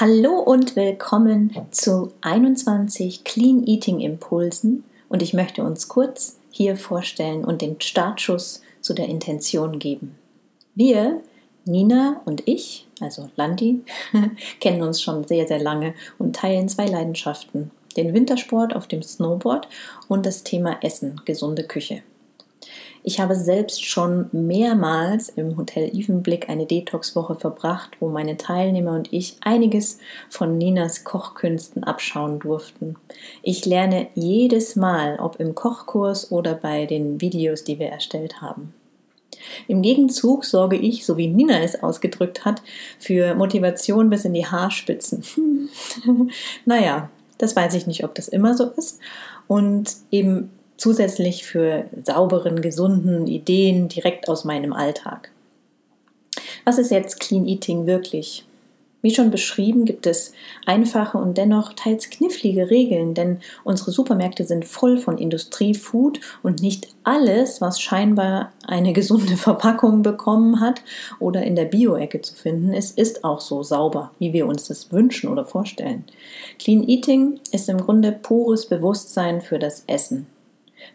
Hallo und willkommen zu 21 Clean Eating Impulsen und ich möchte uns kurz hier vorstellen und den Startschuss zu der Intention geben. Wir, Nina und ich, also Landi, kennen uns schon sehr, sehr lange und teilen zwei Leidenschaften, den Wintersport auf dem Snowboard und das Thema Essen, gesunde Küche. Ich habe selbst schon mehrmals im Hotel Evenblick eine Detox-Woche verbracht, wo meine Teilnehmer und ich einiges von Ninas Kochkünsten abschauen durften. Ich lerne jedes Mal, ob im Kochkurs oder bei den Videos, die wir erstellt haben. Im Gegenzug sorge ich, so wie Nina es ausgedrückt hat, für Motivation bis in die Haarspitzen. naja, das weiß ich nicht, ob das immer so ist. Und eben zusätzlich für sauberen, gesunden Ideen direkt aus meinem Alltag. Was ist jetzt Clean Eating wirklich? Wie schon beschrieben, gibt es einfache und dennoch teils knifflige Regeln, denn unsere Supermärkte sind voll von Industriefood und nicht alles, was scheinbar eine gesunde Verpackung bekommen hat oder in der Bio-Ecke zu finden ist, ist auch so sauber, wie wir uns das wünschen oder vorstellen. Clean Eating ist im Grunde pures Bewusstsein für das Essen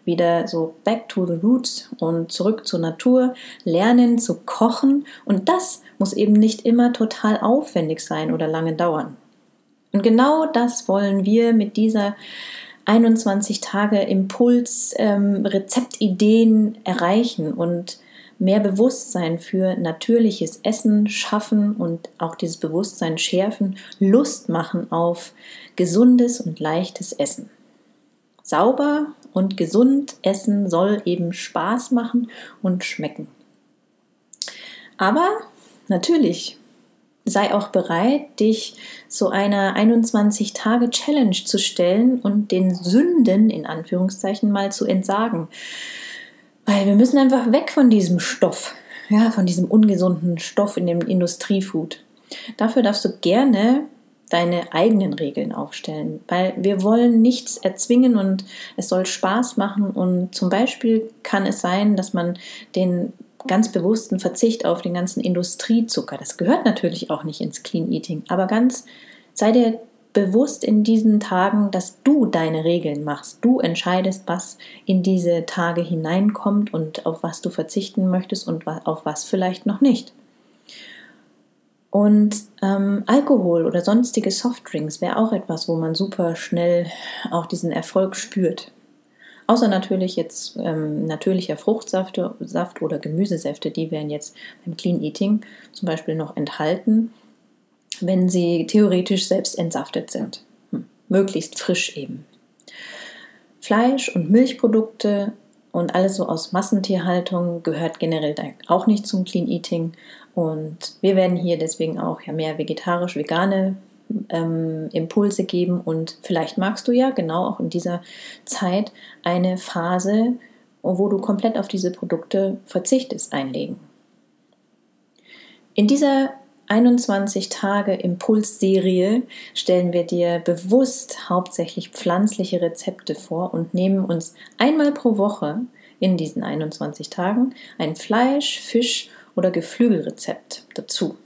wieder so back to the roots und zurück zur Natur, lernen zu kochen und das muss eben nicht immer total aufwendig sein oder lange dauern. Und genau das wollen wir mit dieser 21 Tage Impuls ähm, Rezeptideen erreichen und mehr Bewusstsein für natürliches Essen schaffen und auch dieses Bewusstsein schärfen, Lust machen auf gesundes und leichtes Essen. Sauber und gesund essen soll eben Spaß machen und schmecken. Aber natürlich sei auch bereit, dich so einer 21-Tage-Challenge zu stellen und den Sünden in Anführungszeichen mal zu entsagen. Weil wir müssen einfach weg von diesem Stoff, ja, von diesem ungesunden Stoff in dem Industriefood. Dafür darfst du gerne deine eigenen Regeln aufstellen, weil wir wollen nichts erzwingen und es soll Spaß machen und zum Beispiel kann es sein, dass man den ganz bewussten Verzicht auf den ganzen Industriezucker, das gehört natürlich auch nicht ins Clean Eating, aber ganz sei dir bewusst in diesen Tagen, dass du deine Regeln machst. Du entscheidest, was in diese Tage hineinkommt und auf was du verzichten möchtest und auf was vielleicht noch nicht. Und ähm, Alkohol oder sonstige Softdrinks wäre auch etwas, wo man super schnell auch diesen Erfolg spürt. Außer natürlich jetzt ähm, natürlicher Fruchtsaft Saft oder Gemüsesäfte, die wären jetzt beim Clean Eating zum Beispiel noch enthalten, wenn sie theoretisch selbst entsaftet sind. Hm. Möglichst frisch eben. Fleisch und Milchprodukte und alles so aus Massentierhaltung gehört generell auch nicht zum Clean Eating. Und wir werden hier deswegen auch ja mehr vegetarisch-vegane ähm, Impulse geben. Und vielleicht magst du ja genau auch in dieser Zeit eine Phase, wo du komplett auf diese Produkte verzichtest, einlegen. In dieser 21 Tage Impulsserie stellen wir dir bewusst hauptsächlich pflanzliche Rezepte vor und nehmen uns einmal pro Woche in diesen 21 Tagen ein Fleisch, Fisch oder Geflügelrezept dazu.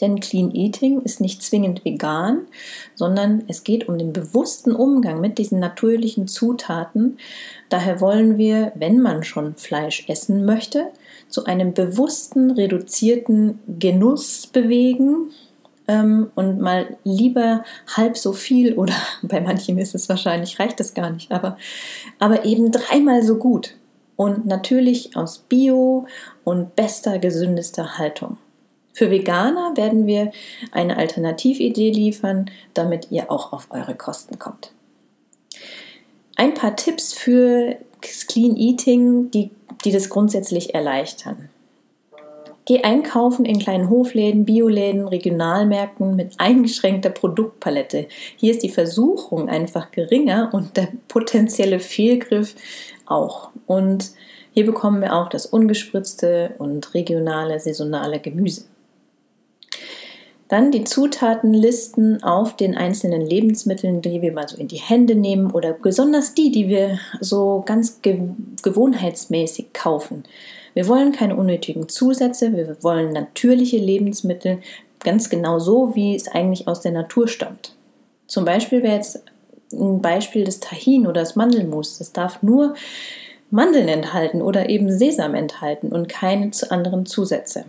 Denn Clean Eating ist nicht zwingend vegan, sondern es geht um den bewussten Umgang mit diesen natürlichen Zutaten. Daher wollen wir, wenn man schon Fleisch essen möchte, zu einem bewussten, reduzierten Genuss bewegen ähm, und mal lieber halb so viel oder bei manchen ist es wahrscheinlich, reicht es gar nicht, aber, aber eben dreimal so gut. Und natürlich aus Bio und bester, gesündester Haltung. Für Veganer werden wir eine Alternatividee liefern, damit ihr auch auf eure Kosten kommt. Ein paar Tipps für Clean Eating, die, die das grundsätzlich erleichtern. Geh einkaufen in kleinen Hofläden, Bioläden, Regionalmärkten mit eingeschränkter Produktpalette. Hier ist die Versuchung einfach geringer und der potenzielle Fehlgriff auch. Und hier bekommen wir auch das ungespritzte und regionale, saisonale Gemüse. Dann die Zutatenlisten auf den einzelnen Lebensmitteln, die wir mal so in die Hände nehmen oder besonders die, die wir so ganz gewohnheitsmäßig kaufen. Wir wollen keine unnötigen Zusätze, wir wollen natürliche Lebensmittel, ganz genau so, wie es eigentlich aus der Natur stammt. Zum Beispiel wäre jetzt ein Beispiel des Tahin oder das Mandelmus. Das darf nur Mandeln enthalten oder eben Sesam enthalten und keine anderen Zusätze.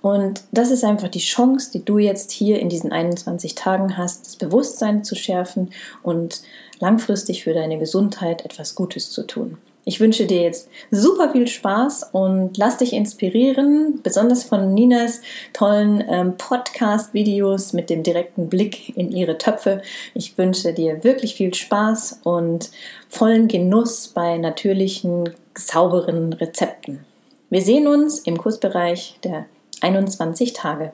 Und das ist einfach die Chance, die du jetzt hier in diesen 21 Tagen hast, das Bewusstsein zu schärfen und langfristig für deine Gesundheit etwas Gutes zu tun. Ich wünsche dir jetzt super viel Spaß und lass dich inspirieren, besonders von Ninas tollen ähm, Podcast-Videos mit dem direkten Blick in ihre Töpfe. Ich wünsche dir wirklich viel Spaß und vollen Genuss bei natürlichen, sauberen Rezepten. Wir sehen uns im Kursbereich der 21 Tage.